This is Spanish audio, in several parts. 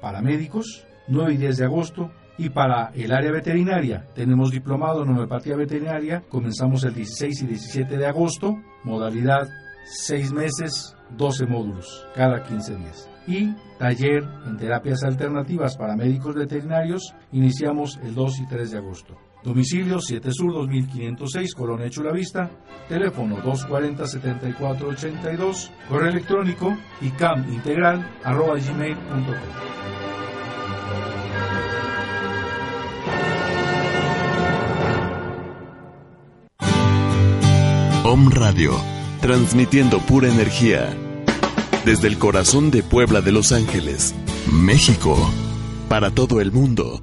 Para médicos 9 y 10 de agosto. Y para el área veterinaria, tenemos diplomado en homeopatía veterinaria, comenzamos el 16 y 17 de agosto, modalidad 6 meses, 12 módulos, cada 15 días. Y taller en terapias alternativas para médicos veterinarios, iniciamos el 2 y 3 de agosto. Domicilio 7 Sur 2506, Colonia Chulavista, teléfono 240-7482, correo electrónico icamintegral arroba gmail.com. Om Radio, transmitiendo pura energía. Desde el corazón de Puebla de Los Ángeles, México, para todo el mundo.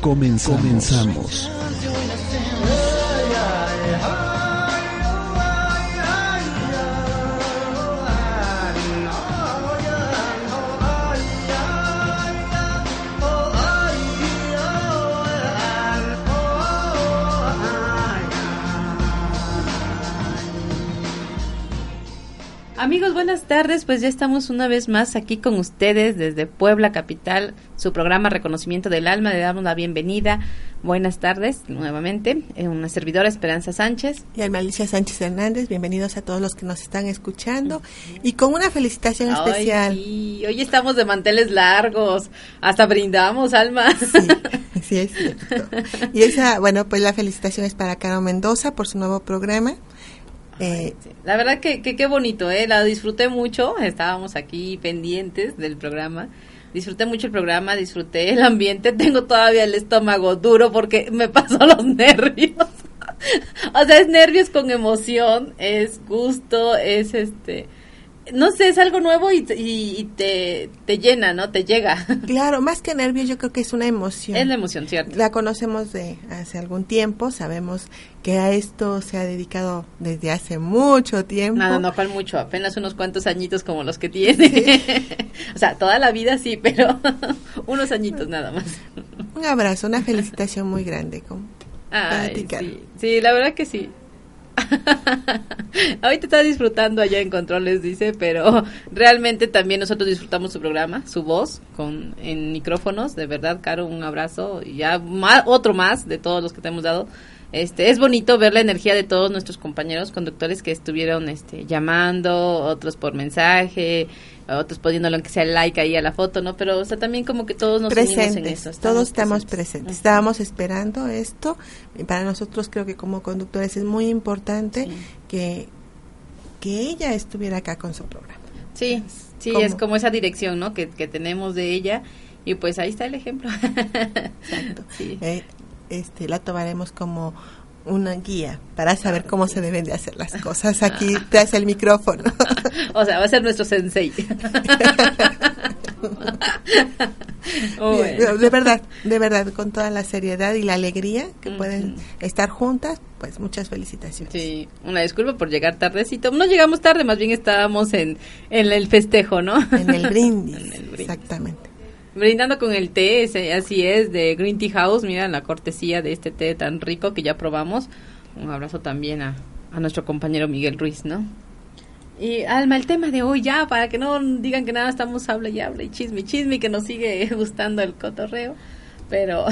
Comenzamos. Amigos, buenas tardes. Pues ya estamos una vez más aquí con ustedes desde Puebla Capital, su programa Reconocimiento del Alma. Le damos la bienvenida. Buenas tardes nuevamente. Eh, una servidora Esperanza Sánchez. Y Alma Alicia Sánchez Hernández. Bienvenidos a todos los que nos están escuchando. Y con una felicitación especial. Sí. Hoy estamos de manteles largos. Hasta brindamos, Alma. Sí, sí es cierto. Y esa, bueno, pues la felicitación es para Caro Mendoza por su nuevo programa. Eh, la verdad que qué bonito, ¿eh? La disfruté mucho, estábamos aquí pendientes del programa. Disfruté mucho el programa, disfruté el ambiente, tengo todavía el estómago duro porque me pasó los nervios. o sea, es nervios con emoción, es gusto, es este no sé, es algo nuevo y, te, te, llena, ¿no? Te llega. Claro, más que nervios, yo creo que es una emoción. Es la emoción, cierto. La conocemos de hace algún tiempo, sabemos que a esto se ha dedicado desde hace mucho tiempo. Nada, no, cual mucho, apenas unos cuantos añitos como los que tiene. o sea, toda la vida sí, pero unos añitos nada más. Un abrazo, una felicitación muy grande. Con, Ay, sí, sí, la verdad que sí. Ahorita está disfrutando allá en controles, dice, pero realmente también nosotros disfrutamos su programa, su voz, con en micrófonos. De verdad, Caro, un abrazo y ya otro más de todos los que te hemos dado. Este, es bonito ver la energía de todos nuestros compañeros conductores que estuvieron este, llamando, otros por mensaje, otros poniéndolo aunque sea like ahí a la foto, ¿no? Pero o sea, también como que todos nos presentes, en eso. todos estamos presentes. Estábamos esperando esto y para nosotros creo que como conductores es muy importante que, que ella estuviera acá con su programa. Sí, sí, es como esa dirección, ¿no? Que, que tenemos de ella y pues ahí está el ejemplo. Exacto. Sí. Eh, este, la tomaremos como una guía para saber cómo se deben de hacer las cosas. Aquí te hace el micrófono. o sea, va a ser nuestro sensei. de verdad, de verdad, con toda la seriedad y la alegría que pueden estar juntas, pues muchas felicitaciones. Sí, una disculpa por llegar tardecito. No llegamos tarde, más bien estábamos en, en el festejo, ¿no? En el brindis, exactamente. Brindando con el té, así es, de Green Tea House. Mira la cortesía de este té tan rico que ya probamos. Un abrazo también a, a nuestro compañero Miguel Ruiz, ¿no? Y Alma, el tema de hoy ya, para que no digan que nada estamos habla y habla y chisme y chisme y que nos sigue gustando el cotorreo. Pero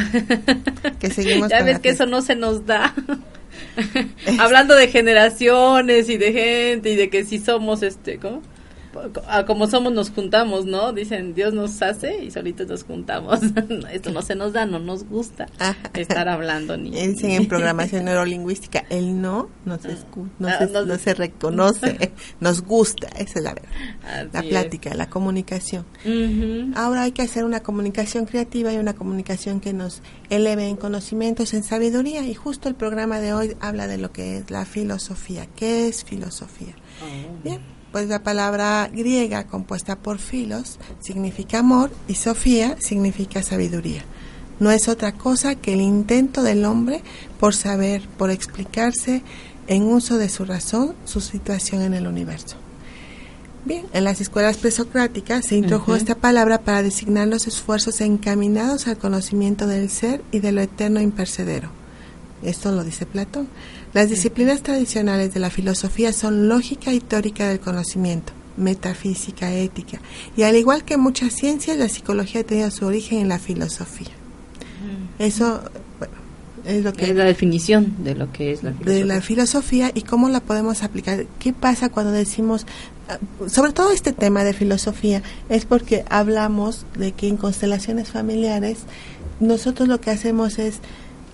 que seguimos ya ves que eso no se nos da. Hablando de generaciones y de gente y de que si somos este, ¿cómo? Como somos nos juntamos, ¿no? Dicen, Dios nos hace y solitos nos juntamos. Esto no se nos da, no nos gusta estar hablando ni. Dicen en programación neurolingüística, el no no se, ah, no, se, reconoce, nos gusta, esa es la verdad. la plática, la comunicación. Ahora hay que hacer una comunicación creativa y una comunicación que nos eleve en conocimientos, en sabiduría y justo el programa de hoy habla de lo que es la filosofía. ¿Qué es filosofía? Oh. Bien pues la palabra griega compuesta por filos significa amor y sofía significa sabiduría. No es otra cosa que el intento del hombre por saber, por explicarse en uso de su razón, su situación en el universo. Bien, en las escuelas presocráticas se introdujo esta palabra para designar los esfuerzos encaminados al conocimiento del ser y de lo eterno impercedero. Esto lo dice Platón. Las disciplinas tradicionales de la filosofía son lógica y teórica del conocimiento, metafísica, ética, y al igual que muchas ciencias, la psicología tiene su origen en la filosofía. Eso, bueno, es lo que... Es la definición de lo que es la filosofía. De la filosofía y cómo la podemos aplicar. ¿Qué pasa cuando decimos, ah, sobre todo este tema de filosofía, es porque hablamos de que en constelaciones familiares nosotros lo que hacemos es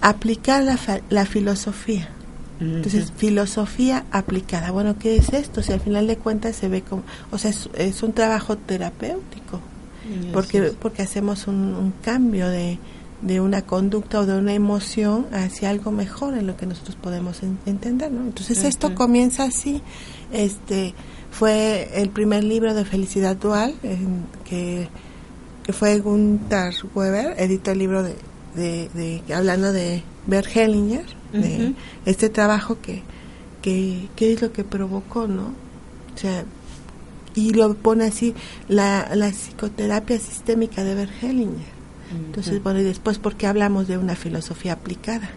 aplicar la, la filosofía entonces, filosofía aplicada. Bueno, ¿qué es esto? Si al final de cuentas se ve como, o sea, es, un trabajo terapéutico, porque, porque hacemos un, cambio de, de, una conducta o de una emoción hacia algo mejor en lo que nosotros podemos entender, ¿no? Entonces, esto comienza así. Este fue el primer libro de Felicidad Dual, que, que fue Gunther Weber, editó el libro de, de, de hablando de Bert Hellinger de este trabajo que, que, es lo que provocó, ¿no? O sea, y lo pone así, la, la psicoterapia sistémica de Bergelinger. Entonces, bueno, y después, ¿por qué hablamos de una filosofía aplicada?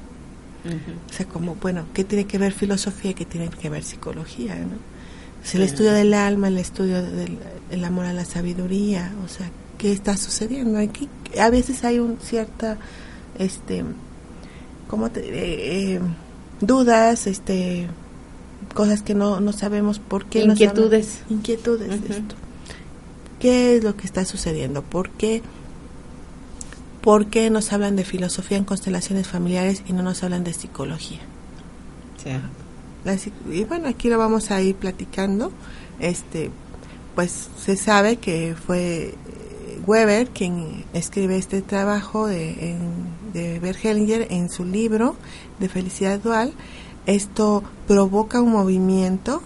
O sea, como, bueno, ¿qué tiene que ver filosofía y qué tiene que ver psicología, ¿no? el estudio del alma, el estudio del amor a la sabiduría, o sea, ¿qué está sucediendo aquí? A veces hay un cierta, este, ¿cómo te eh, dudas, este, cosas que no, no sabemos por qué. Inquietudes. inquietudes esto. ¿Qué es lo que está sucediendo? ¿Por qué, ¿Por qué nos hablan de filosofía en constelaciones familiares y no nos hablan de psicología? Sí. y bueno, aquí lo vamos a ir platicando. Este, pues se sabe que fue Weber, quien escribe este trabajo de, en, de Bergelinger en su libro de Felicidad Dual, esto provoca un movimiento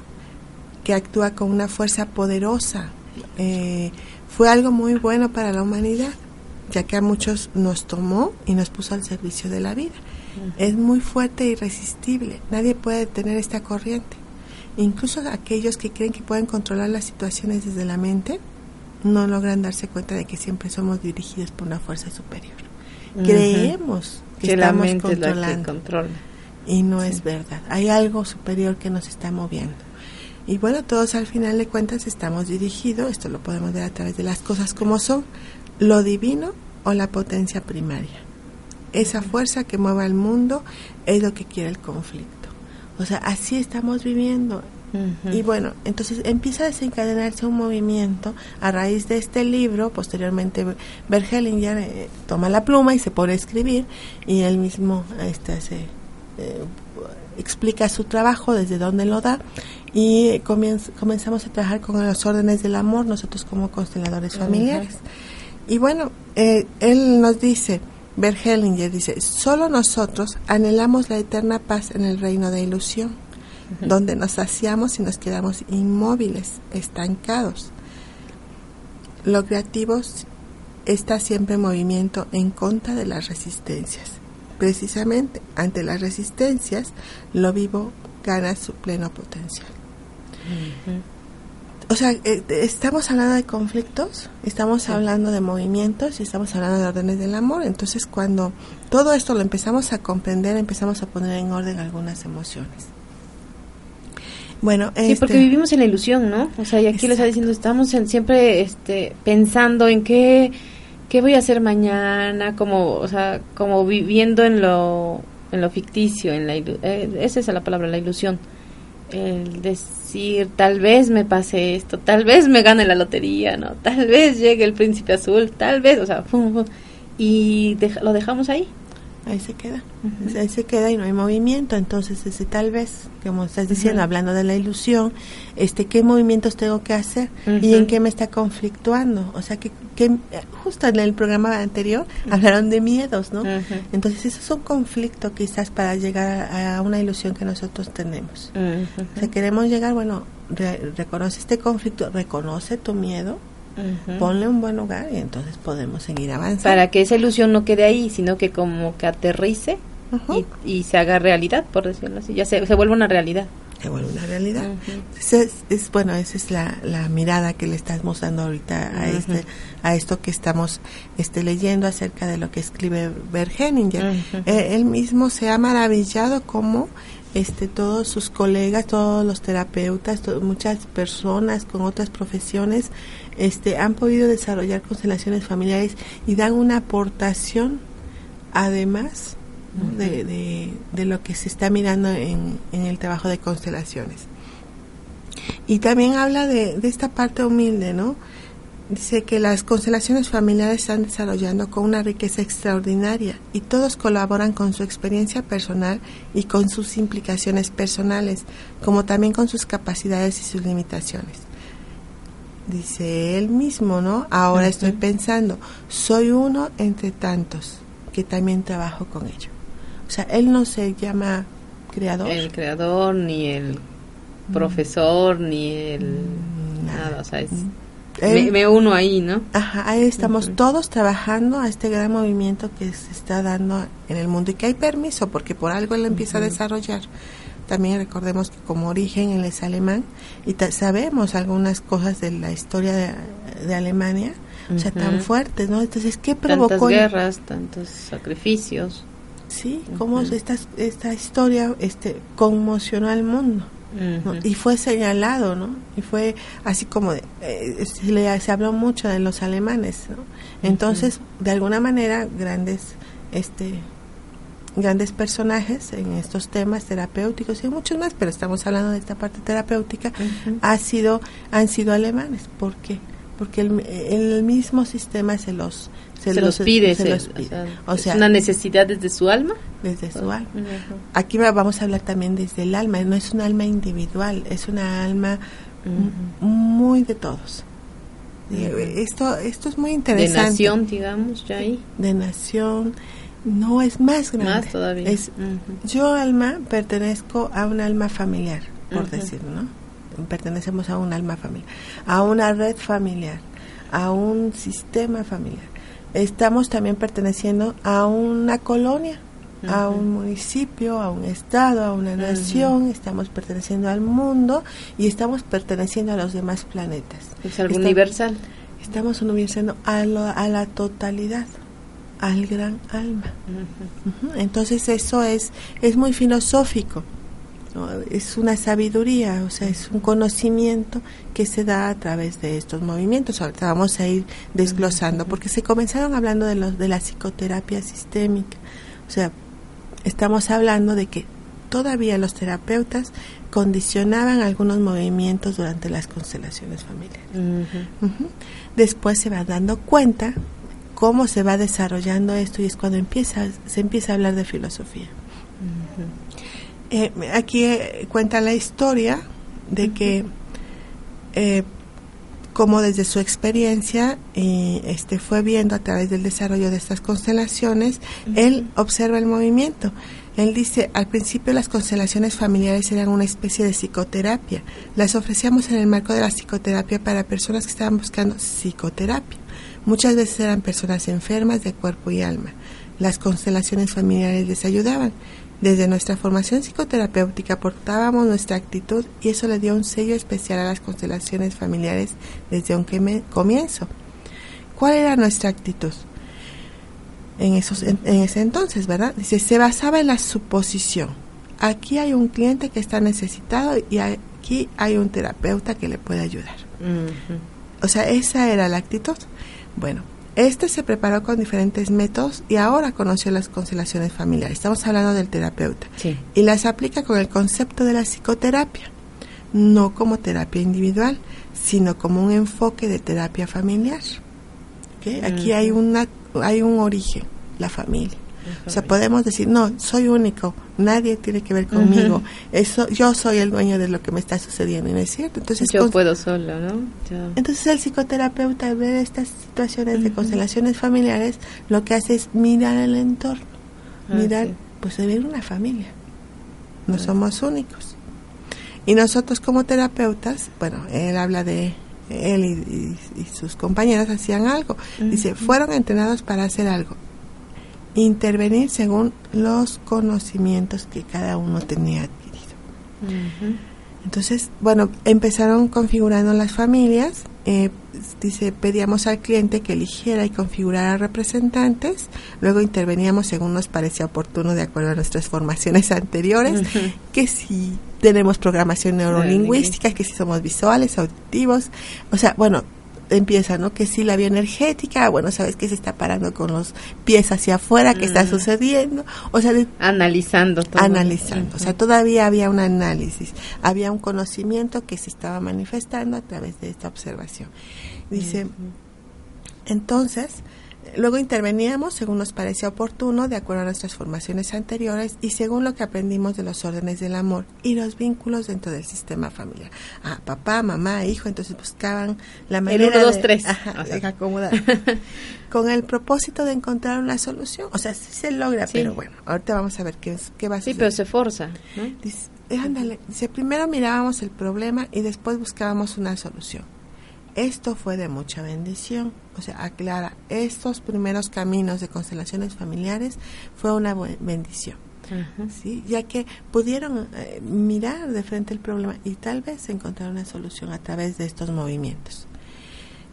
que actúa con una fuerza poderosa. Eh, fue algo muy bueno para la humanidad, ya que a muchos nos tomó y nos puso al servicio de la vida. Es muy fuerte e irresistible. Nadie puede detener esta corriente. Incluso aquellos que creen que pueden controlar las situaciones desde la mente, no logran darse cuenta de que siempre somos dirigidos por una fuerza superior. Creemos que, estamos controlando. Y no es verdad. Hay algo superior que nos está moviendo. Y bueno, todos al final de cuentas estamos dirigidos, esto lo podemos ver a través de las cosas como son, lo divino o la potencia primaria. Esa fuerza que mueve al mundo es lo que quiere el conflicto. O sea, así estamos viviendo y bueno, entonces empieza a desencadenarse un movimiento a raíz de este libro. Posteriormente, Bergelinger eh, toma la pluma y se pone a escribir, y él mismo este, se, eh, explica su trabajo, desde dónde lo da, y comenzamos a trabajar con las órdenes del amor, nosotros como consteladores familiares. Y bueno, eh, él nos dice. Bergelinger dice, solo nosotros anhelamos la eterna paz en el reino de ilusión donde nos saciamos y nos quedamos inmóviles, estancados. Lo creativo está siempre en movimiento en contra de las resistencias. Precisamente ante las resistencias, lo vivo gana su pleno potencial. O sea, eh, estamos hablando de conflictos, estamos hablando de movimientos y estamos hablando de órdenes del amor. Entonces, cuando todo esto lo empezamos a comprender, empezamos a poner en orden algunas emociones. Bueno, sí, porque este vivimos en la ilusión, ¿no? O sea, y aquí lo está diciendo, estamos siempre este, pensando en qué, qué voy a hacer mañana, como, o sea, como viviendo en lo, en lo ficticio, en la eh, esa es la palabra, la ilusión. el decir, tal vez me pase esto, tal vez me gane la lotería, ¿no? Tal vez llegue el príncipe azul, tal vez, o sea, y lo dejamos ahí ahí se queda, ahí se queda y no hay movimiento, entonces ese tal vez, como estás diciendo, hablando de la ilusión, este, ¿qué movimientos tengo que hacer y en qué me está conflictuando? O sea, que, que justo en el programa anterior hablaron de miedos, ¿no? Entonces eso es un conflicto quizás para llegar a, una ilusión que nosotros tenemos. O sea, queremos llegar, bueno, reconoce este conflicto, reconoce tu miedo, ponle un buen lugar y entonces podemos seguir avanzando. Para que esa ilusión no quede ahí, sino que como que aterrice y, se haga realidad, por decirlo así, ya se, se vuelve una realidad. Se vuelve una realidad. es, bueno, esa es la, la, mirada que le estás mostrando ahorita a este a esto que estamos este leyendo acerca de lo que escribe Bergeninger. Eh, él mismo se ha maravillado como este todos sus colegas, todos los terapeutas, muchas personas con otras profesiones este han podido desarrollar constelaciones familiares y dan una aportación además de, de, lo que se está mirando en, en, el trabajo de constelaciones. Y también habla de, de esta parte humilde, ¿no? Dice que las constelaciones familiares están desarrollando con una riqueza extraordinaria y todos colaboran con su experiencia personal y con sus implicaciones personales, como también con sus capacidades y sus limitaciones. Dice él mismo, ¿no? Ahora estoy pensando, soy uno entre tantos que también trabajo con ello. O sea, él no se llama creador. El creador, ni el profesor, ni el... Nada, o sea, es me, uno ahí, ¿no? Ajá, ahí estamos todos trabajando a este gran movimiento que se está dando en el mundo y que hay permiso porque por algo él empieza a desarrollar. También recordemos que como origen él es alemán y sabemos algunas cosas de la historia de, Alemania, o sea, tan fuertes, ¿no? Entonces, ¿qué provocó? Tantas guerras, tantos sacrificios. Sí, cómo esta, esta historia este, conmocionó al mundo. Y fue señalado, ¿no? Y fue así como, eh, se, se, habló mucho de los alemanes, ¿no? Entonces, de alguna manera, grandes, este, grandes personajes en estos temas terapéuticos y muchos más, pero estamos hablando de esta parte terapéutica, ha sido, han sido alemanes. ¿Por qué? Porque el, el mismo sistema se los se, los, pide, O sea, es una necesidad desde su alma. Desde su alma. Aquí vamos a hablar también desde el alma, no es un alma individual, es una alma muy de todos. Esto esto es muy interesante. De nación, digamos, ya ahí. De nación, no es más grande. Más todavía. Es, Yo alma pertenezco a un alma familiar, por decirlo, ¿no? Pertenecemos a un alma familiar, a una red familiar, a un sistema familiar. Estamos también perteneciendo a una colonia, a un municipio, a un estado, a una nación, estamos perteneciendo al mundo y estamos perteneciendo a los demás planetas. Es algo universal. Estamos universando a, a la totalidad, al gran alma. Entonces eso es, es muy filosófico es una sabiduría, o sea, es un conocimiento que se da a través de estos movimientos. Ahorita vamos a ir desglosando, porque se comenzaron hablando de, los, de la psicoterapia sistémica. O sea, estamos hablando de que todavía los terapeutas condicionaban algunos movimientos durante las constelaciones familiares. Después se va dando cuenta cómo se va desarrollando esto y es cuando empieza, se empieza a hablar de filosofía. Eh, aquí eh, cuenta la historia de que eh, como desde su experiencia este fue viendo a través del desarrollo de estas constelaciones él observa el movimiento. Él dice al principio las constelaciones familiares eran una especie de psicoterapia. Las ofrecíamos en el marco de la psicoterapia para personas que estaban buscando psicoterapia. Muchas veces eran personas enfermas de cuerpo y alma. Las constelaciones familiares les ayudaban desde nuestra formación psicoterapéutica aportábamos nuestra actitud y eso le dio un sello especial a las constelaciones familiares desde un comienzo. ¿Cuál era nuestra actitud? En, esos, en, ese entonces, ¿verdad? Dice, se basaba en la suposición. Aquí hay un cliente que está necesitado y aquí hay un terapeuta que le puede ayudar. O sea, esa era la actitud. Bueno, este se preparó con diferentes métodos y ahora conoció las constelaciones familiares. Estamos hablando del terapeuta. Y las aplica con el concepto de la psicoterapia. no como terapia individual, sino como un enfoque de terapia familiar. Aquí hay, una, hay un origen, la familia. O sea, podemos decir, no, soy único, nadie tiene que ver conmigo, eso, yo soy el dueño de lo que me está sucediendo, no es cierto. Entonces, yo puedo solo, ¿no? Entonces el psicoterapeuta al ver estas situaciones de constelaciones familiares, lo que hace es mirar el entorno, ah, mirar, pues de ver una familia. No somos únicos. Y nosotros como terapeutas, bueno, él habla de él y, sus compañeras hacían algo. Dice, fueron entrenados para hacer algo intervenir según los conocimientos que cada uno tenía adquirido. Entonces, bueno, empezaron configurando las familias. Eh, dice, pedíamos al cliente que eligiera y configurara representantes. Luego interveníamos según nos parecía oportuno de acuerdo a nuestras formaciones anteriores. Que si tenemos programación neurolingüística, que si somos visuales, auditivos. O sea, bueno, empieza, ¿no? Que si la bioenergética, bueno, sabes que se está parando con los pies hacia afuera, que está mm. sucediendo, o sea, analizando todo. Analizando, o sea, todavía había un análisis, había un conocimiento que se estaba manifestando a través de esta observación. Dice, entonces, Luego interveníamos según nos parecía oportuno, de acuerdo a nuestras formaciones anteriores y según lo que aprendimos de los órdenes del amor y los vínculos dentro del sistema familiar. Ah, papá, mamá, hijo, entonces buscaban la manera el dos, tres. de acomodar. con el propósito de encontrar una solución. O sea, sí se logra, pero bueno, ahorita vamos a ver qué, qué va a suceder. Sí, pero se forza. Dice, ándale, dice, primero mirábamos el problema y después buscábamos una solución esto fue de mucha bendición. O sea, aclara, estos primeros caminos de constelaciones familiares fue una bendición. ¿sí? ya que pudieron eh, mirar de frente el problema y tal vez encontrar una solución a través de estos movimientos.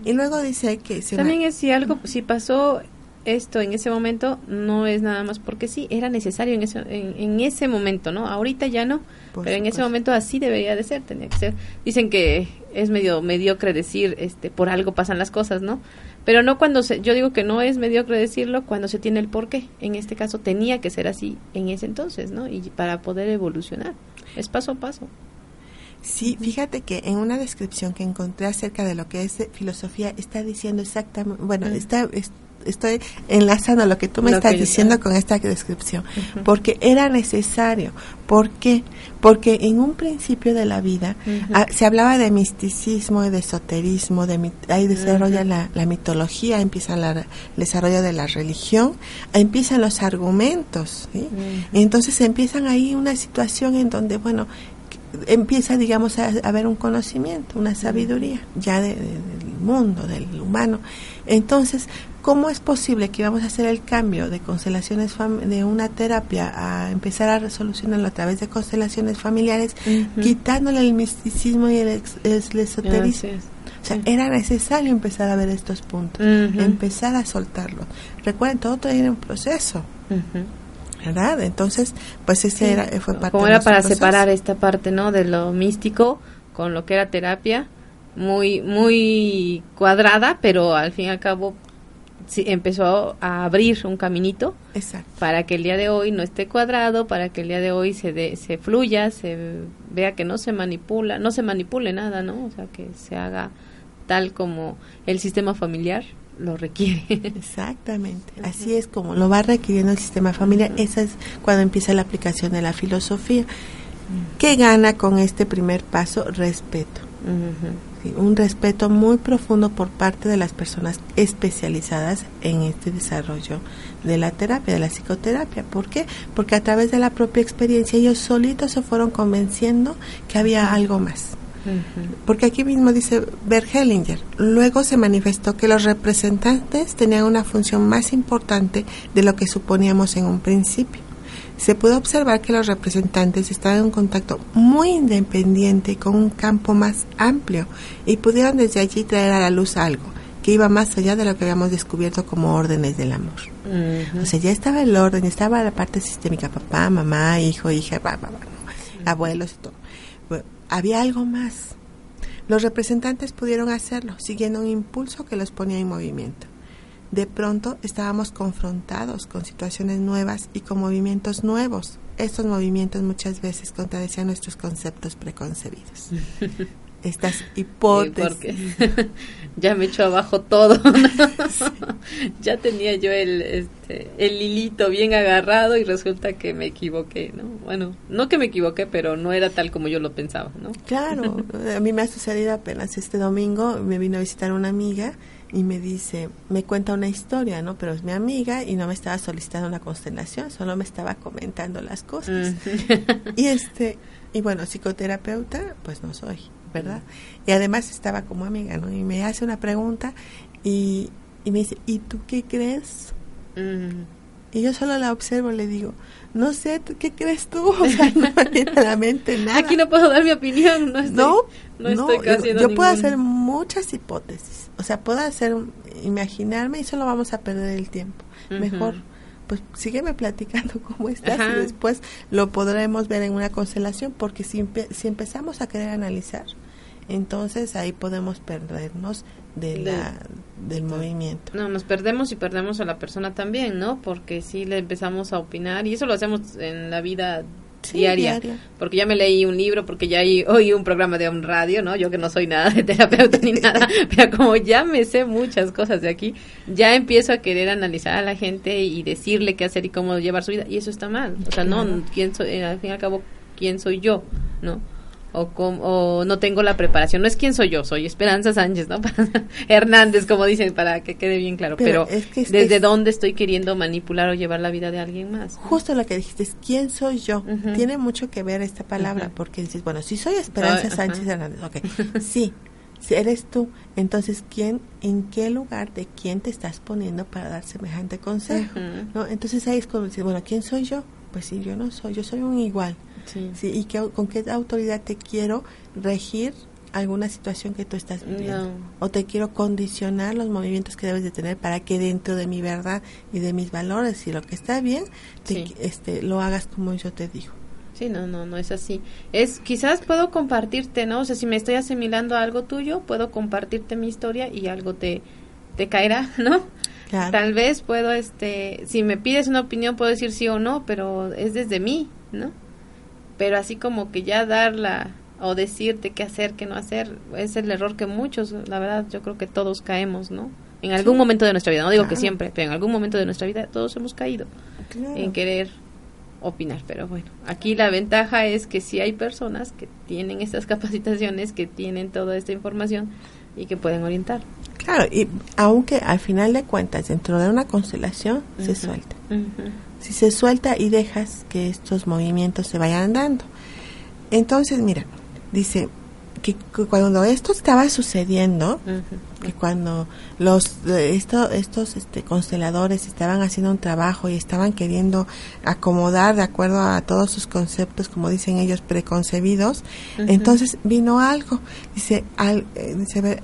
Y luego dice que... También es si algo, si pasó esto en ese momento, no es nada más porque sí, era necesario en ese, en, ese momento, ¿no? Ahorita ya no, pero en ese momento así debería de ser, tenía que ser. Dicen que es medio mediocre decir, este, por algo pasan las cosas, ¿no? Pero no cuando se, yo digo que no es mediocre decirlo cuando se tiene el porqué. En este caso tenía que ser así en ese entonces, ¿no? Y para poder evolucionar. Es paso a paso. Sí, fíjate que en una descripción que encontré acerca de lo que es filosofía está diciendo exactamente, bueno, está, estoy enlazando lo que tú me estás diciendo con esta descripción, porque era necesario. ¿Por qué? Porque en un principio de la vida ah, se hablaba de misticismo y de esoterismo, de, ahí desarrolla la, mitología, empieza el desarrollo de la religión, empiezan los argumentos, entonces empiezan ahí una situación en donde, bueno, empieza, digamos, a, haber un conocimiento, una sabiduría ya del mundo, del humano. Entonces, ¿cómo es posible que vamos a hacer el cambio de constelaciones de una terapia a empezar a resolucionarlo a través de constelaciones familiares, quitándole el misticismo y el, esoterismo? O sea, era necesario empezar a ver estos puntos, empezar a soltarlos. Recuerden, todo tiene un proceso. ¿verdad? Entonces, pues ese era, fue parte Como era para separar esta parte, ¿no? De lo místico con lo que era terapia, muy, muy cuadrada, pero al fin y al cabo sí, empezó a abrir un caminito para que el día de hoy no esté cuadrado, para que el día de hoy se, se fluya, se vea que no se manipula, no se manipule nada, ¿no? O sea, que se haga tal como el sistema familiar lo requiere. Exactamente, así es como lo va requiriendo el sistema familiar, esa es cuando empieza la aplicación de la filosofía. ¿Qué gana con este primer paso? Respeto un respeto muy profundo por parte de las personas especializadas en este desarrollo de la terapia, de la psicoterapia. ¿Por qué? Porque a través de la propia experiencia ellos solitos se fueron convenciendo que había algo más. Porque aquí mismo dice Bert Hellinger, luego se manifestó que los representantes tenían una función más importante de lo que suponíamos en un principio se pudo observar que los representantes estaban en contacto muy independiente con un campo más amplio y pudieron desde allí traer a la luz algo que iba más allá de lo que habíamos descubierto como órdenes del amor. O sea, ya estaba el orden, estaba la parte sistémica, papá, mamá, hijo, hija, abuelos y todo. había algo más. Los representantes pudieron hacerlo, siguiendo un impulso que los ponía en movimiento de pronto estábamos confrontados con situaciones nuevas y con movimientos nuevos estos movimientos muchas veces contradecían nuestros conceptos preconcebidos. Estas hipótesis. ya me echó abajo todo. ya tenía yo el, este, el hilito bien agarrado y resulta que me equivoqué, ¿no? Bueno, no que me equivoqué, pero no era tal como yo lo pensaba, ¿no? Claro, a mí me ha sucedido apenas este domingo, me vino a visitar una amiga y me dice, me cuenta una historia, ¿no? Pero es mi amiga y no me estaba solicitando una constelación, solo me estaba comentando las cosas. Mm. y este, y bueno, psicoterapeuta, pues no soy, ¿verdad? Y además estaba como amiga, ¿no? Y me hace una pregunta y, y me dice, ¿y tú qué crees? Mm. Y yo solo la observo, le digo, no sé, ¿qué crees tú? O sea, no me viene a la mente nada. Aquí no puedo dar mi opinión, no estoy, no, no, estoy casi Yo, yo puedo hacer muchas hipótesis, o sea, puedo hacer, imaginarme y solo vamos a perder el tiempo. Mejor, pues sígueme platicando cómo estás y después lo podremos ver en una constelación, porque si, si empezamos a querer analizar, entonces ahí podemos perdernos de, la, del movimiento. No, nos perdemos y perdemos a la persona también, ¿no? Porque si le empezamos a opinar y eso lo hacemos en la vida diaria, porque ya me leí un libro, porque ya oí un programa de un radio, ¿no? Yo que no soy nada de terapeuta ni nada, pero como ya me sé muchas cosas de aquí, ya empiezo a querer analizar a la gente y decirle qué hacer y cómo llevar su vida y eso está mal. O sea, no, quién soy, al fin y al cabo, quién soy yo, ¿no? O, o no tengo la preparación. No es quién soy yo, soy Esperanza Sánchez, ¿no? Hernández, como dicen, para que quede bien claro. Pero, ¿desde dónde estoy queriendo manipular o llevar la vida de alguien más? Justo lo que dijiste, es quién soy yo. Tiene mucho que ver esta palabra, porque dices, bueno, si soy Esperanza Sánchez Hernández, ok, sí, si eres tú, entonces quién, en qué lugar de quién te estás poniendo para dar semejante consejo, ¿no? Entonces ahí es como decir, bueno, ¿quién soy yo? Pues sí, yo no soy, yo soy un igual. Sí. ¿Y con qué autoridad te quiero regir alguna situación que tú estás viviendo? O te quiero condicionar los movimientos que debes de tener para que dentro de mi verdad y de mis valores y lo que está bien, este, lo hagas como yo te digo. Sí, no, no, no es así. Es, quizás puedo compartirte, ¿no? O sea, si me estoy asimilando a algo tuyo, puedo compartirte mi historia y algo te, te caerá, ¿no? Tal vez puedo, este, si me pides una opinión, puedo decir sí o no, pero es desde mí, ¿no? Pero así como que ya darla o decirte qué hacer, qué no hacer, es el error que muchos, la verdad, yo creo que todos caemos, ¿no? En algún momento de nuestra vida, no digo que siempre, pero en algún momento de nuestra vida todos hemos caído en querer opinar, pero bueno, aquí la ventaja es que si hay personas que tienen estas capacitaciones, que tienen toda esta información y que pueden orientar. Claro, y aunque al final de cuentas dentro de una constelación se suelta si se suelta y dejas que estos movimientos se vayan dando. Entonces, mira, dice que, cuando esto estaba sucediendo, que cuando los esto, estos este, consteladores estaban haciendo un trabajo y estaban queriendo acomodar de acuerdo a todos sus conceptos, como dicen ellos, preconcebidos, entonces vino algo. Dice, al, eh, dice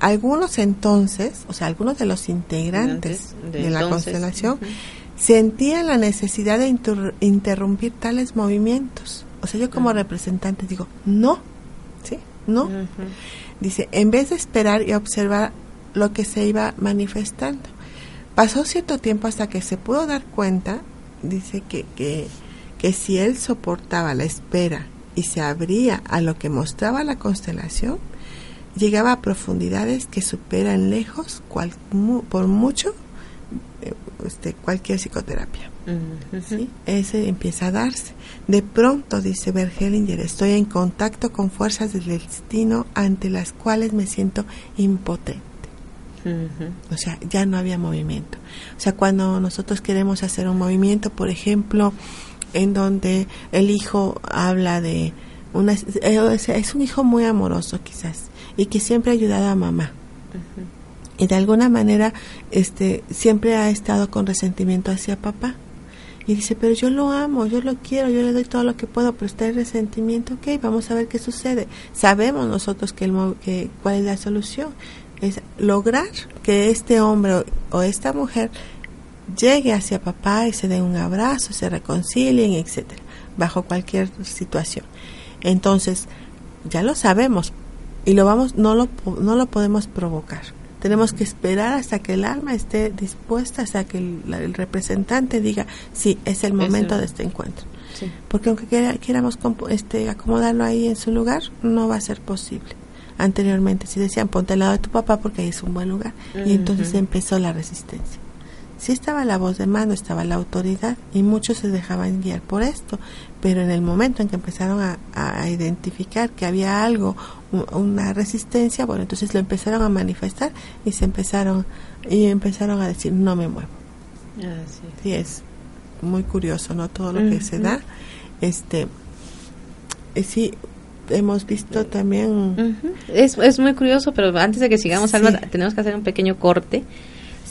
algunos entonces, o sea, algunos de los integrantes de, la constelación, sentía la necesidad de interrumpir tales movimientos. O sea, yo como representante digo, no, ¿sí? No. Dice, en vez de esperar y observar lo que se iba manifestando. Pasó cierto tiempo hasta que se pudo dar cuenta, dice que, que, que si él soportaba la espera y se abría a lo que mostraba la constelación, llegaba a profundidades que superan lejos cual, por mucho este, cualquier psicoterapia. Ese empieza a darse. De pronto, dice Bergelinger, estoy en contacto con fuerzas del destino ante las cuales me siento impotente. O sea, ya no había movimiento. O sea, cuando nosotros queremos hacer un movimiento, por ejemplo, en donde el hijo habla de una... Eh, es un hijo muy amoroso quizás y que siempre ha ayudado a mamá y de alguna manera este siempre ha estado con resentimiento hacia papá. Y dice pero yo lo amo yo lo quiero yo le doy todo lo que puedo pero está el resentimiento ok vamos a ver qué sucede. Sabemos nosotros que, el, que cuál es la solución. Es lograr que este hombre o, esta mujer llegue hacia papá y se den un abrazo se reconcilien etcétera bajo cualquier situación. Entonces ya lo sabemos y lo vamos no lo no lo podemos provocar tenemos que esperar hasta que el alma esté dispuesta, hasta que el, representante diga, sí, es el momento de este encuentro. Porque aunque queramos este, acomodarlo ahí en su lugar, no va a ser posible. Anteriormente, si decían ponte al lado de tu papá porque ahí es un buen lugar. Y entonces empezó la resistencia. Sí estaba la voz de mando, estaba la autoridad y muchos se dejaban guiar por esto, pero en el momento en que empezaron a, identificar que había algo, una resistencia, bueno, entonces lo empezaron a manifestar y se empezaron y empezaron a decir no me muevo. Ah, sí. es muy curioso, ¿no? Todo lo que se da. Este, sí, hemos visto también... es, es muy curioso, pero antes de que sigamos, Alma, tenemos que hacer un pequeño corte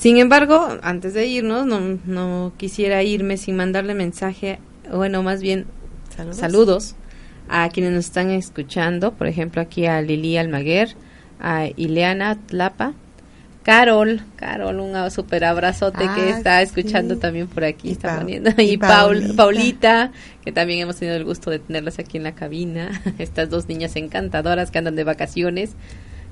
sin embargo, antes de irnos, no, no quisiera irme sin mandarle mensaje, bueno, más bien saludos. A quienes nos están escuchando, por ejemplo, aquí a Lili Almaguer, a Ileana Tlapa, Carol, Carol, un super abrazote que ah, está escuchando también por aquí, y está poniendo, y, Paul, Paulita, que también hemos tenido el gusto de tenerlas aquí en la cabina, estas dos niñas encantadoras que andan de vacaciones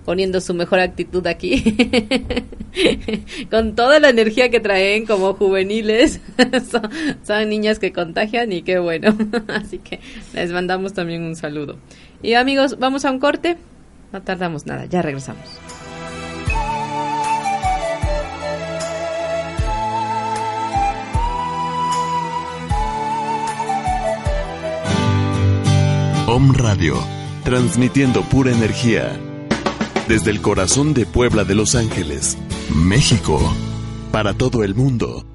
poniendo su mejor actitud aquí, con toda la energía que traen como juveniles, son, niñas que contagian y qué bueno, así que les mandamos también un saludo. Y amigos, vamos a un corte, no tardamos nada, ya regresamos. Om Radio, transmitiendo pura energía desde el corazón de Puebla de Los Ángeles, México, para todo el mundo.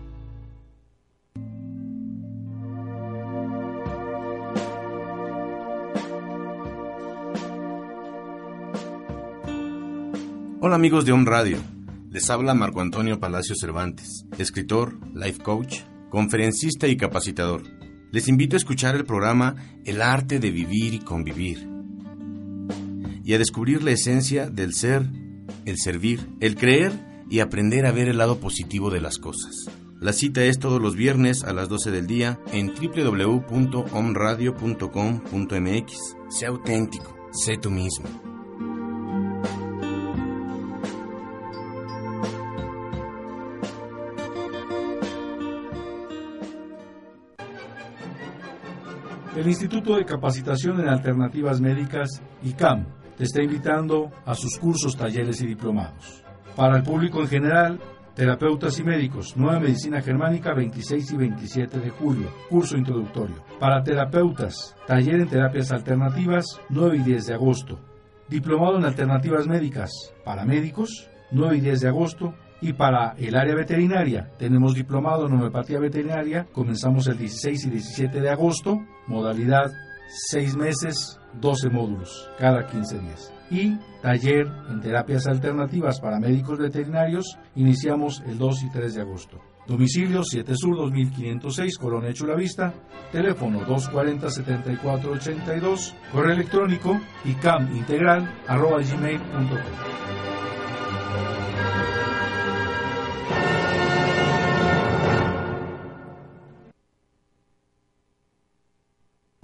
Hola amigos de Home Radio, les habla Marco Antonio Palacio Cervantes, escritor, life coach, conferencista y capacitador. Les invito a escuchar el programa El arte de vivir y convivir y a descubrir la esencia del ser, el servir, el creer y aprender a ver el lado positivo de las cosas. La cita es todos los viernes a las 12 del día en www.omradio.com.mx. Sé auténtico, sé tú mismo. El Instituto de Capacitación en Alternativas Médicas, ICAM, te está invitando a sus cursos, talleres y diplomados. Para el público en general, terapeutas y médicos, Nueva Medicina Germánica 26 y 27 de julio, curso introductorio. Para terapeutas, taller en terapias alternativas 9 y 10 de agosto. Diplomado en alternativas médicas, para médicos 9 y 10 de agosto. Y para el área veterinaria, tenemos diplomado en homeopatía veterinaria, comenzamos el 16 y 17 de agosto, modalidad 6 meses, 12 módulos cada 15 días. Y taller en terapias alternativas para médicos veterinarios iniciamos el 2 y 3 de agosto. Domicilio 7 Sur 2506, Colonia Chulavista, teléfono 240-7482, correo electrónico icamintegral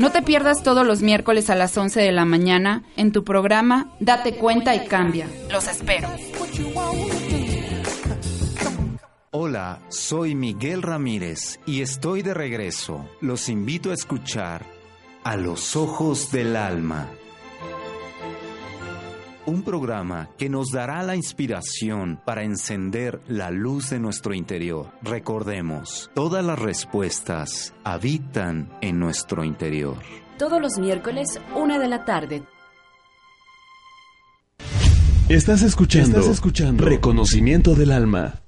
No te pierdas todos los miércoles a las 11 de la mañana en tu programa Date cuenta y cambia. Los espero. Hola, soy Miguel Ramírez y estoy de regreso. Los invito a escuchar A los ojos del alma un programa que nos dará la inspiración para encender la luz de nuestro interior. Recordemos, todas las respuestas habitan en nuestro interior. Todos los miércoles, una de la tarde. Estás escuchando, Estás escuchando Reconocimiento del Alma.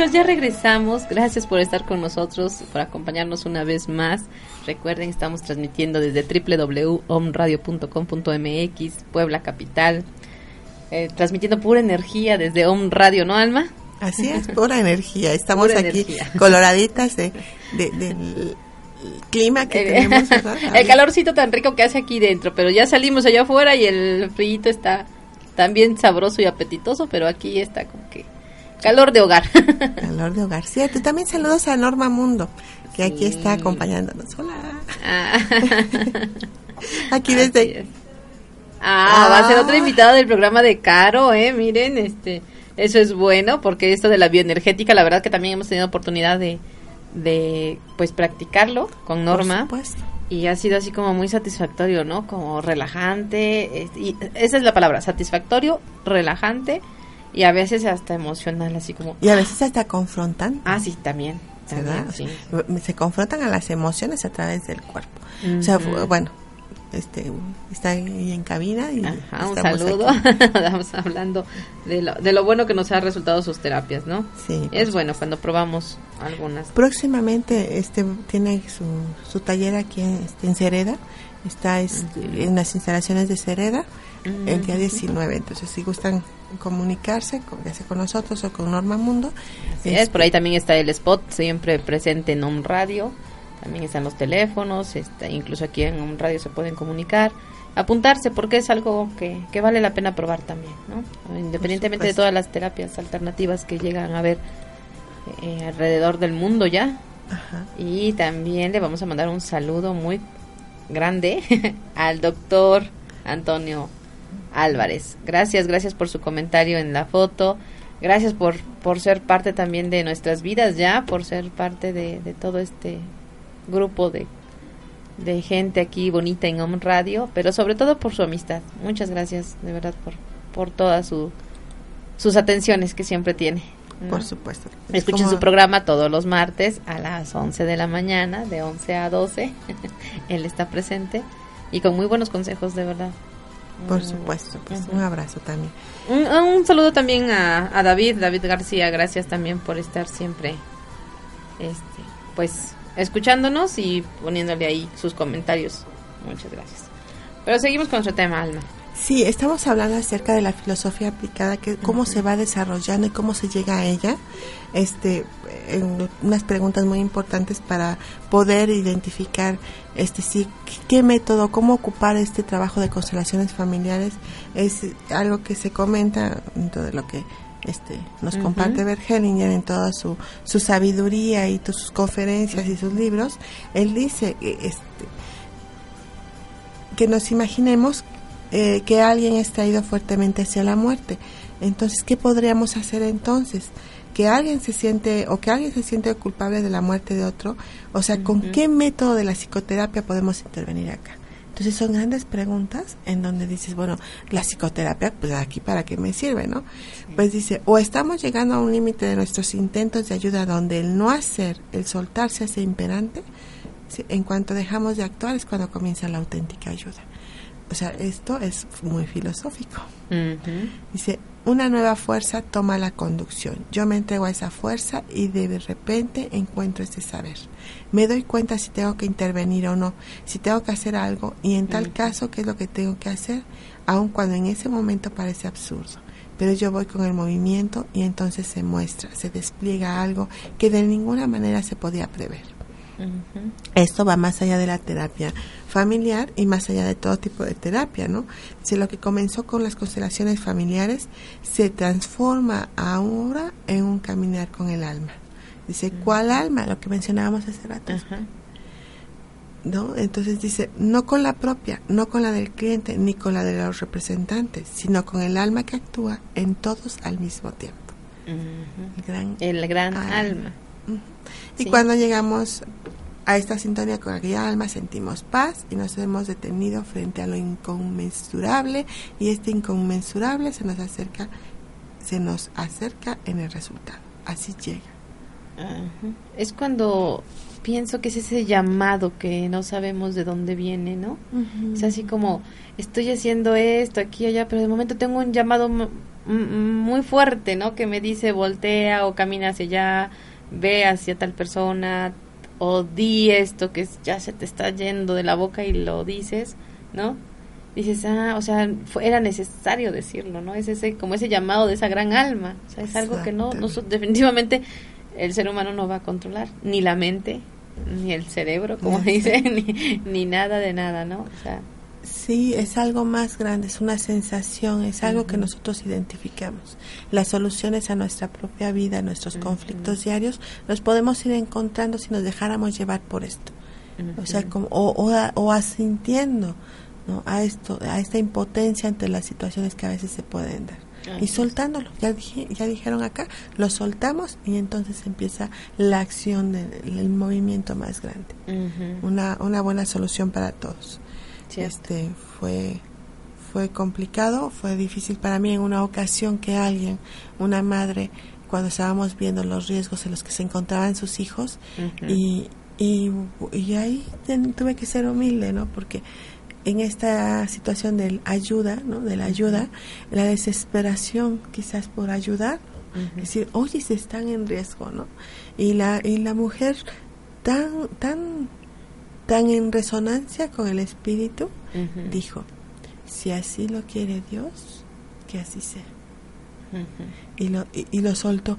Amigos, ya regresamos. Gracias por estar con nosotros, por acompañarnos una vez más. Recuerden, estamos transmitiendo desde www.omradio.com.mx, Puebla Capital. Eh, transmitiendo pura energía desde Om Radio, ¿no, Alma? Así es, pura energía. Estamos aquí coloraditas de, del clima que tenemos. el calorcito tan rico que hace aquí dentro, pero ya salimos allá afuera y el frío está también sabroso y apetitoso, pero aquí está como que Calor de hogar. Calor de hogar, cierto. También saludos a Norma Mundo, que aquí está acompañándonos. Hola. Ah. aquí desde... Ah, va a ser otro ah. invitado del programa de Caro, ¿eh? Miren, este, eso es bueno, porque esto de la bioenergética, la verdad que también hemos tenido oportunidad de, de pues, practicarlo con Norma. y ha sido así como muy satisfactorio, ¿no? Como relajante, y esa es la palabra, satisfactorio, relajante y a veces hasta emocional, así como... Y a veces hasta confrontan. Ah, sí, también. Se confrontan a las emociones a través del cuerpo. O sea, bueno, este está ahí en cabina y un saludo. estamos hablando de lo, de lo bueno que nos ha resultado sus terapias no sí es bueno cuando probamos algunas. Próximamente este tiene su, su taller aquí en, este, en Cereda. Está este, en las instalaciones de Cereda el día 19 entonces si gustan comunicarse, sea con nosotros o con Norma Mundo. es, por ahí también está el spot siempre presente en un Radio, también están los teléfonos, está, incluso aquí en un Radio se pueden comunicar, apuntarse porque es algo que, que vale la pena probar también, ¿no? independientemente de todas las terapias alternativas que llegan a ver eh, alrededor del mundo ya. Y también le vamos a mandar un saludo muy grande al doctor Antonio Álvarez. Gracias, gracias por su comentario en la foto. Gracias por, por ser parte también de nuestras vidas ya, por ser parte de, todo este grupo de, de gente aquí bonita en Home Radio, pero sobre todo por su amistad. Muchas gracias, de verdad, por, por todas su, sus atenciones que siempre tiene. Por supuesto. Escuchen su programa todos los martes a las 11 de la mañana, de 11 a 12. Él está presente y con muy buenos consejos, de verdad. Por supuesto, pues un abrazo también. Un, saludo también a, David, David García, gracias también por estar siempre, este, pues, escuchándonos y poniéndole ahí sus comentarios. Muchas gracias. Pero seguimos con nuestro tema, Alma. Sí, estamos hablando acerca de la filosofía aplicada, que cómo se va desarrollando y cómo se llega a ella. Este, unas preguntas muy importantes para poder identificar, este, sí, qué método, cómo ocupar este trabajo de constelaciones familiares es algo que se comenta dentro de lo que este, nos comparte Bert Hellinger en toda su, su sabiduría y todas sus conferencias y sus libros. Él dice este, que nos imaginemos eh, que alguien es traído fuertemente hacia la muerte. Entonces, ¿qué podríamos hacer entonces? Que alguien se siente o que alguien se siente culpable de la muerte de otro, o sea, ¿con qué método de la psicoterapia podemos intervenir acá? Entonces son grandes preguntas en donde dices, bueno, la psicoterapia, pues aquí para qué me sirve, ¿no? Pues dice, o estamos llegando a un límite de nuestros intentos de ayuda donde el no hacer, el soltarse hace imperante, en cuanto dejamos de actuar es cuando comienza la auténtica ayuda. O sea, esto es muy filosófico. Dice, una nueva fuerza toma la conducción. Yo me entrego a esa fuerza y de repente encuentro ese saber. Me doy cuenta si tengo que intervenir o no, si tengo que hacer algo y en tal caso qué es lo que tengo que hacer, aun cuando en ese momento parece absurdo. Pero yo voy con el movimiento y entonces se muestra, se despliega algo que de ninguna manera se podía prever. Esto va más allá de la terapia familiar y más allá de todo tipo de terapia, ¿no? Si lo que comenzó con las constelaciones familiares se transforma ahora en un caminar con el alma. Dice, ¿cuál alma? Lo que mencionábamos hace rato. ¿No? Entonces dice, no con la propia, no con la del cliente, ni con la de los representantes, sino con el alma que actúa en todos al mismo tiempo. El gran, alma. Y cuando llegamos a esta sintonía con aquella alma sentimos paz y nos hemos detenido frente a lo inconmensurable y este inconmensurable se nos acerca se nos acerca en el resultado. Así llega. Es cuando pienso que es ese llamado que no sabemos de dónde viene no es así como estoy haciendo esto aquí allá pero de momento tengo un llamado muy fuerte, ¿no? Que me dice voltea o camina hacia allá, ve hacia tal persona o di esto que ya se te está yendo de la boca y lo dices, ¿no? Dices, ah, o sea, era necesario decirlo, ¿no? Es ese, como ese llamado de esa gran alma, o sea, es algo que no, no, definitivamente el ser humano no va a controlar, ni la mente, ni el cerebro, como dice, ni, ni nada de nada, ¿no? O sea, Sí, es algo más grande, es una sensación, es algo que nosotros identificamos. Las soluciones a nuestra propia vida, a nuestros conflictos diarios, los podemos ir encontrando si nos dejáramos llevar por esto. O sea, como, o, o, asintiendo ¿no? a esto, a esta impotencia ante las situaciones que a veces se pueden dar. y soltándolo, ya, dije, ya dijeron acá, lo soltamos y entonces empieza la acción del movimiento más grande. una, una buena solución para todos este fue fue complicado, fue difícil para mí en una ocasión que alguien, una madre, cuando estábamos viendo los riesgos en los que se encontraban sus hijos y, y, ahí tuve que ser humilde, ¿no? Porque en esta situación de ayuda, ¿no? De la ayuda, la desesperación quizás por ayudar, decir, oye, se están en riesgo, ¿no? Y la, y la mujer tan, tan tan en resonancia con el espíritu, dijo, si así lo quiere Dios, que así sea. y, lo, y, lo soltó.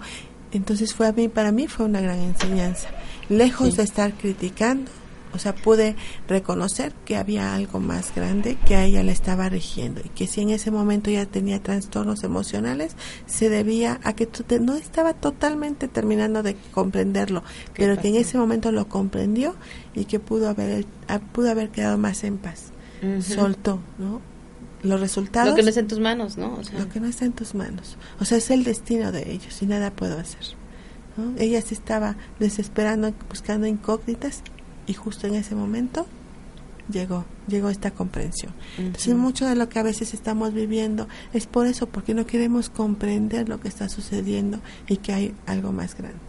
Entonces fue a mí, para mí fue una gran enseñanza. Lejos de estar criticando, o sea, pude reconocer que había algo más grande que a ella le estaba rigiendo y que si en ese momento ya tenía trastornos emocionales, se debía a que no estaba totalmente terminando de comprenderlo, pero que en ese momento lo comprendió y que pudo haber, pudo haber quedado más en paz. Soltó, ¿no? Los resultados. Lo que no está en tus manos, ¿no? Lo que no está en tus manos. O sea, es el destino de ellos y nada puedo hacer. Ella se estaba desesperando, buscando incógnitas y justo en ese momento llegó, llegó esta comprensión. Entonces mucho de lo que a veces estamos viviendo es por eso, porque no queremos comprender lo que está sucediendo y que hay algo más grande.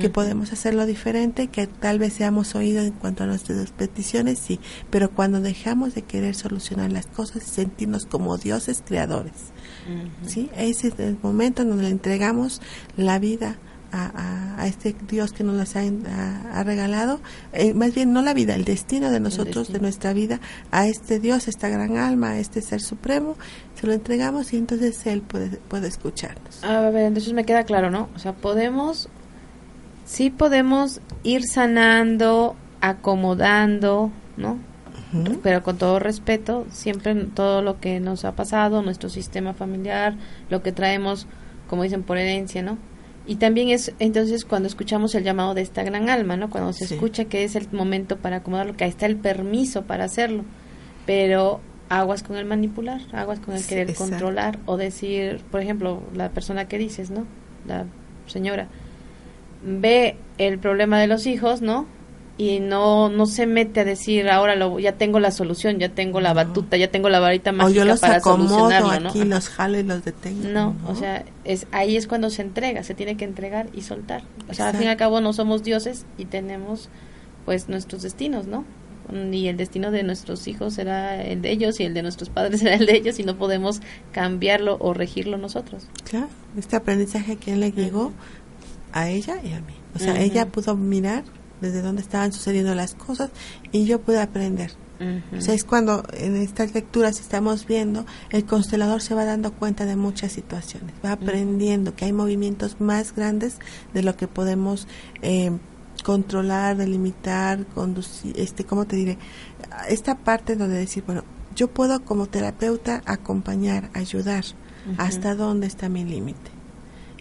Que podemos hacerlo diferente, que tal vez seamos oídos en cuanto a nuestras peticiones, sí, pero cuando dejamos de querer solucionar las cosas y sentirnos como dioses creadores, ¿sí? Ese es el momento en donde le entregamos la vida a, este Dios que nos las ha, regalado, eh, más bien no la vida, el destino de nosotros, de nuestra vida, a este Dios, esta gran alma, a este ser supremo, se lo entregamos y entonces Él puede, puede escucharnos. A ver, entonces me queda claro, ¿no? O sea, podemos, sí podemos ir sanando, acomodando, ¿no? Pero con todo respeto, siempre todo lo que nos ha pasado, nuestro sistema familiar, lo que traemos, como dicen, por herencia, ¿no? Y también es entonces cuando escuchamos el llamado de esta gran alma, ¿no? Cuando se escucha que es el momento para acomodarlo, que ahí está el permiso para hacerlo. Pero aguas con el manipular, aguas con el querer controlar o decir, por ejemplo, la persona que dices, ¿no? La señora ve el problema de los hijos, ¿no? Y no no se mete a decir ahora lo ya tengo la solución ya tengo la batuta ya tengo la varita mágica o yo los para acomodo aquí los jalo y los detengo no, o sea es ahí es cuando se entrega se tiene que entregar y soltar. O sea al fin y al cabo no somos dioses y tenemos pues nuestros destinos no y el destino de nuestros hijos será el de ellos y el de nuestros padres será el de ellos y no podemos cambiarlo o regirlo nosotros. Claro este aprendizaje a quién le llegó a ella y a mí. O sea ella pudo mirar desde dónde estaban sucediendo las cosas y yo pude aprender. O sea, es cuando en estas lecturas estamos viendo, el constelador se va dando cuenta de muchas situaciones, va aprendiendo que hay movimientos más grandes de lo que podemos eh, controlar, delimitar, conducir, este, ¿cómo te diré? Esta parte donde decir, bueno, yo puedo como terapeuta acompañar, ayudar, hasta dónde está mi límite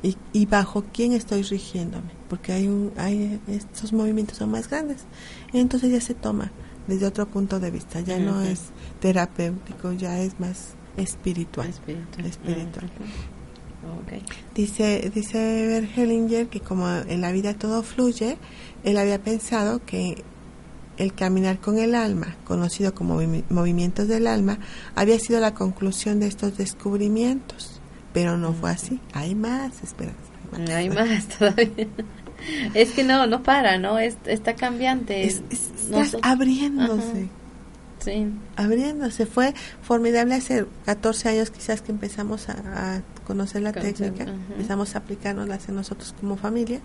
y, y bajo quién estoy rigiéndome, porque hay un, hay estos movimientos son más grandes, y entonces ya se toma desde otro punto de vista, ya no es terapéutico, ya es más espiritual. Espiritual. Dice, dice Bergelinger que como en la vida todo fluye, él había pensado que el caminar con el alma, conocido como movimientos del alma, había sido la conclusión de estos descubrimientos pero no fue así. Hay más esperanza. Hay más, todavía. Es que no, no para, ¿no? Es, está cambiante. Es, está abriéndose. abriéndose. Fue formidable hace 14 años quizás que empezamos a, conocer la técnica, empezamos a aplicárnosla en nosotros como familia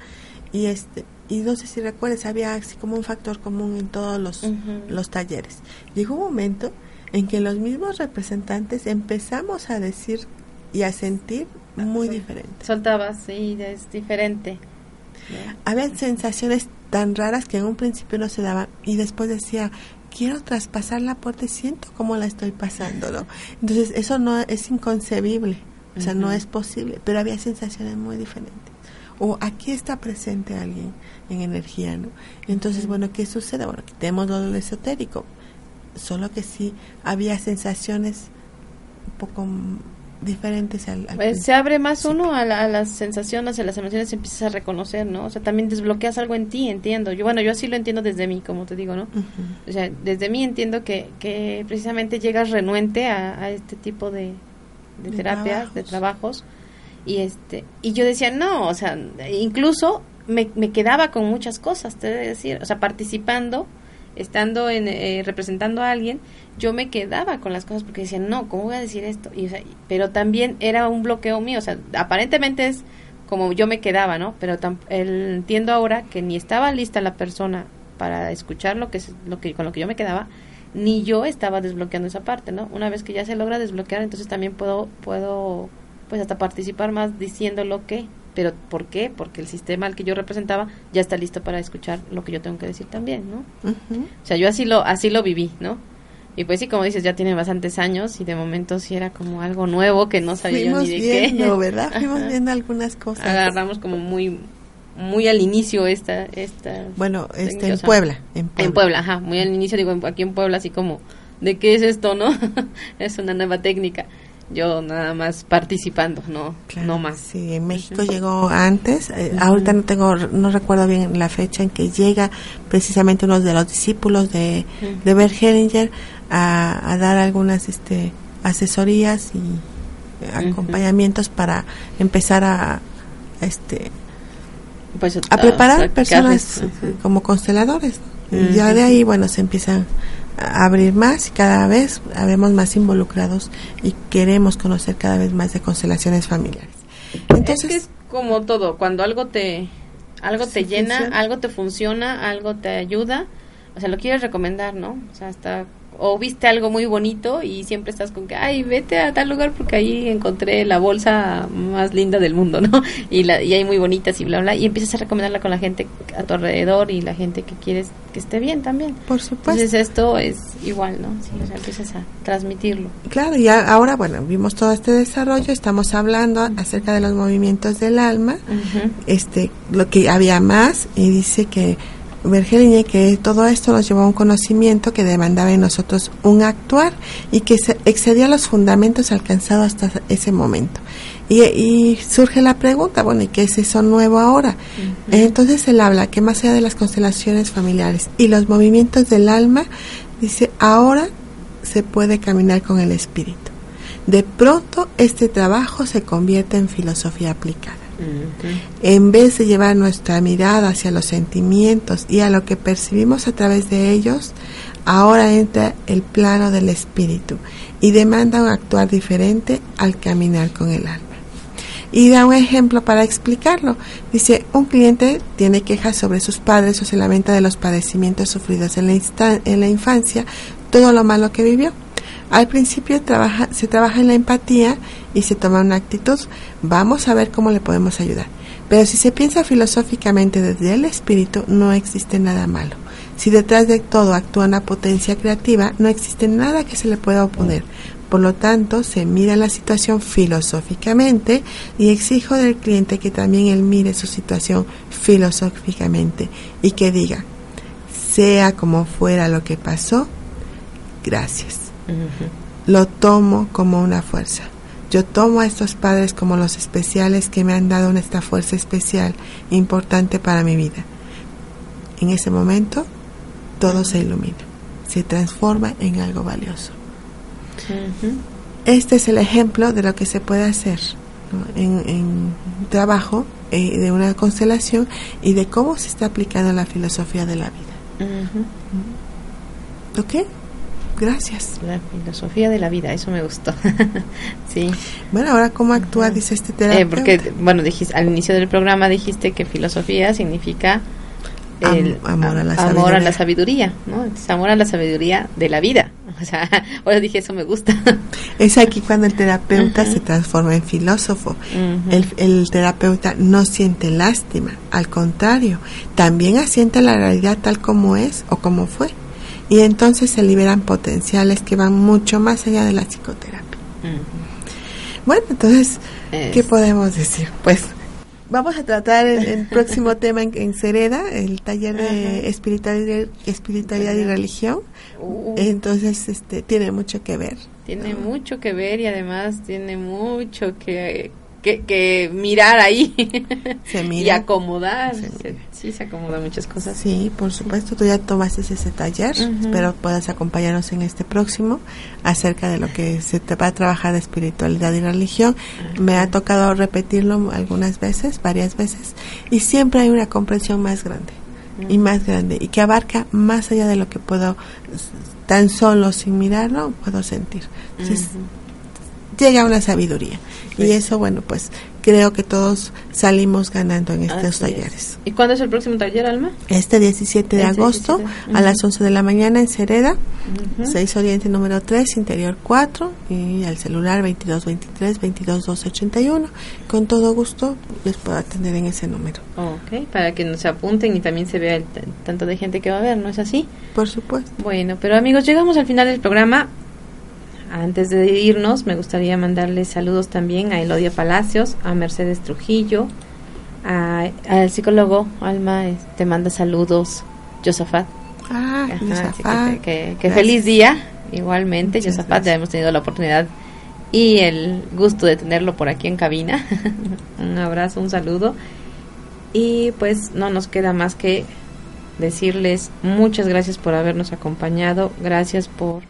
y este y no sé si recuerdas, había así como un factor común en todos los, los talleres. Llegó un momento en que los mismos representantes empezamos a decir y a sentir muy diferente. Soltabas, sí, es diferente. Había sensaciones tan raras que en un principio no se daban y después decía, quiero traspasar la puerta y siento cómo la estoy pasando, ¿no? Entonces eso no es inconcebible, o sea, no es posible, pero había sensaciones muy diferentes. O aquí está presente alguien en energía, ¿no? Entonces, bueno, ¿qué sucede? Bueno, quitemos lo esotérico, solo que sí había sensaciones un poco diferentes al, pues se abre más uno a, las sensaciones a las emociones empiezas a reconocer no o sea también desbloqueas algo en ti entiendo. Yo bueno yo así lo entiendo desde mí como te digo no o sea desde mí entiendo que, que precisamente llegas renuente a, este tipo de, de, terapias de trabajos. y este y yo decía no o sea incluso me, me quedaba con muchas cosas te debo decir. O sea participando estando en, eh, representando a alguien, yo me quedaba con las cosas porque decía, no, ¿cómo voy a decir esto? Y, pero también era un bloqueo mío, o sea, aparentemente es como yo me quedaba, ¿no? Pero entiendo ahora que ni estaba lista la persona para escuchar lo que, lo que con lo que yo me quedaba, ni yo estaba desbloqueando esa parte, ¿no? Una vez que ya se logra desbloquear, entonces también puedo, puedo, pues hasta participar más diciendo lo que pero ¿por qué? Porque el sistema al que yo representaba ya está listo para escuchar lo que yo tengo que decir también, ¿no? O sea, yo así lo así lo viví, ¿no? Y pues sí, como dices, ya tiene bastantes años y de momento sí era como algo nuevo que no sabía yo ni de viendo, ¿verdad? Fuimos viendo algunas cosas. Agarramos como muy muy al inicio esta esta Bueno, este en Puebla, en Puebla. En Puebla, ajá, muy al inicio digo aquí en Puebla así como de qué es esto, ¿no? es una nueva técnica yo nada más participando, no, no más. Sí, en México llegó antes, eh, ahorita no tengo, no recuerdo bien la fecha en que llega precisamente uno de los discípulos de, de Bert Hellinger a, dar algunas este, asesorías y acompañamientos para empezar a, este pues, a, preparar personas como consteladores. Y ya de ahí, bueno, se empiezan abrir más y cada vez habemos más involucrados y queremos conocer cada vez más de constelaciones familiares. Entonces es, como todo, cuando algo te algo te llena, algo te funciona, algo te ayuda, o sea, lo quieres recomendar, ¿no? O sea, hasta o viste algo muy bonito y siempre estás con que, ay, vete a tal lugar porque ahí encontré la bolsa más linda del mundo, ¿no? Y, la, y hay muy bonitas y bla, bla, y empiezas a recomendarla con la gente a tu alrededor y la gente que quieres que esté bien también. Por supuesto. Entonces esto es igual, ¿no? Sí, o sea, empiezas a transmitirlo. Claro, y ahora, bueno, vimos todo este desarrollo, estamos hablando acerca de los movimientos del alma, este, lo que había más, y dice que Bergelinger que todo esto nos llevó a un conocimiento que demandaba en nosotros un actuar y que se excedía los fundamentos alcanzados hasta ese momento. Y, surge la pregunta, bueno, ¿y qué es eso nuevo ahora? Entonces él habla que más allá de las constelaciones familiares y los movimientos del alma, dice, ahora se puede caminar con el espíritu. De pronto este trabajo se convierte en filosofía aplicada. En vez de llevar nuestra mirada hacia los sentimientos y a lo que percibimos a través de ellos, ahora entra el plano del espíritu y demanda un actuar diferente al caminar con el alma. Y da un ejemplo para explicarlo. Dice, un cliente tiene quejas sobre sus padres o se lamenta de los padecimientos sufridos en la, en la infancia, todo lo malo que vivió. Al principio trabaja, se trabaja en la empatía y se toma una actitud. Vamos a ver cómo le podemos ayudar. Pero si se piensa filosóficamente desde el espíritu, no existe nada malo. Si detrás de todo actúa una potencia creativa, no existe nada que se le pueda oponer. Por lo tanto, se mira la situación filosóficamente y exijo del cliente que también él mire su situación filosóficamente y que diga, sea como fuera lo que pasó, gracias. Lo tomo como una fuerza. Yo tomo a estos padres como los especiales que me han dado esta fuerza especial importante para mi vida. En ese momento todo se ilumina, se transforma en algo valioso. Este es el ejemplo de lo que se puede hacer en, en, trabajo eh, de una constelación y de cómo se está aplicando la filosofía de la vida. ¿Ok? Gracias. La filosofía de la vida, eso me gustó. sí. Bueno, ahora cómo actúa, dice este terapeuta. Eh, porque, bueno, dijiste, al inicio del programa dijiste que filosofía significa el amor, a la, amor a la sabiduría, ¿no? Amor a la sabiduría de la vida. O sea, ahora dije, eso me gusta. Es aquí cuando el terapeuta se transforma en filósofo. Ujú. el, el terapeuta no siente lástima, al contrario, también asiente la realidad tal como es o como fue. Y entonces se liberan potenciales que van mucho más allá de la psicoterapia. Bueno, entonces, ¿qué Es- podemos decir? Pues vamos a tratar el, el próximo tema en, en Cereda, el taller de espiritualidad, espiritualidad y religión. Uh. Entonces, este tiene mucho que ver. Tiene mucho que ver y además tiene mucho que, que, que mirar ahí Se y acomodar. Se Se- sí, se acomoda muchas cosas. Sí, por supuesto, tú ya tomaste ese taller. Ujú. Espero puedas acompañarnos en este próximo acerca de lo que se te va a trabajar de espiritualidad y religión. Me ha tocado repetirlo algunas veces, varias veces, y siempre hay una comprensión más grande y más grande y que abarca más allá de lo que puedo tan solo sin mirarlo puedo sentir. Entonces, llega una sabiduría y eso bueno, pues creo que todos salimos ganando en estos Así es. talleres. ¿Y cuándo es el próximo taller, Alma? Este 17 de Este agosto 17, a las 11 de la mañana en Cereda, Ujú. 6 Oriente número 3, interior 4 y al celular 2223 221281. Con todo gusto les puedo atender en ese número. Ok, para que nos apunten y también se vea el tanto de gente que va a ver, ¿no es así? Por supuesto. Bueno, pero amigos, llegamos al final del programa. Antes de irnos, me gustaría mandarles saludos también a Elodia Palacios, a Mercedes Trujillo, a- al psicólogo Alma, te manda saludos, Josafat. Ah, Ajá, que, que- que Gracias. feliz día, igualmente, Muchas Josafat, ya hemos tenido la oportunidad y el gusto de tenerlo por aquí en cabina. un abrazo, un saludo. Y pues no nos queda más que decirles muchas gracias por habernos acompañado, gracias por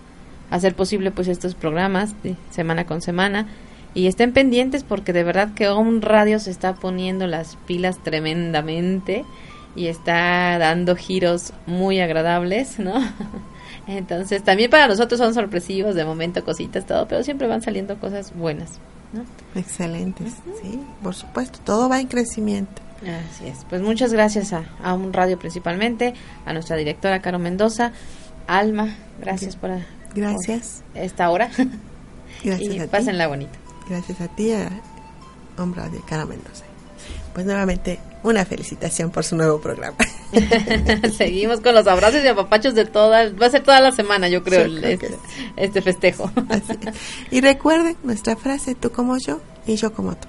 hacer posible pues estos programas de semana con semana y estén pendientes porque de verdad que un radio se está poniendo las pilas tremendamente y está dando giros muy agradables, ¿no? Entonces también para nosotros son sorpresivos de momento cositas todo, pero siempre van saliendo cosas buenas, ¿no? Excelentes, sí, por supuesto. Todo va en crecimiento. Así es. Pues muchas gracias a, a un radio principalmente, a nuestra directora Caro Mendoza, Alma, gracias por, Gracias. por esta hora Gracias y a ti. pásenla bonito. Gracias a ti, a Hombre de Cara Mendoza. Pues nuevamente, una felicitación por su nuevo programa. Seguimos con los abrazos y apapachos de toda, va a ser toda la semana yo creo, este, este festejo. Así es. Y recuerden nuestra frase, tú como yo y yo como tú.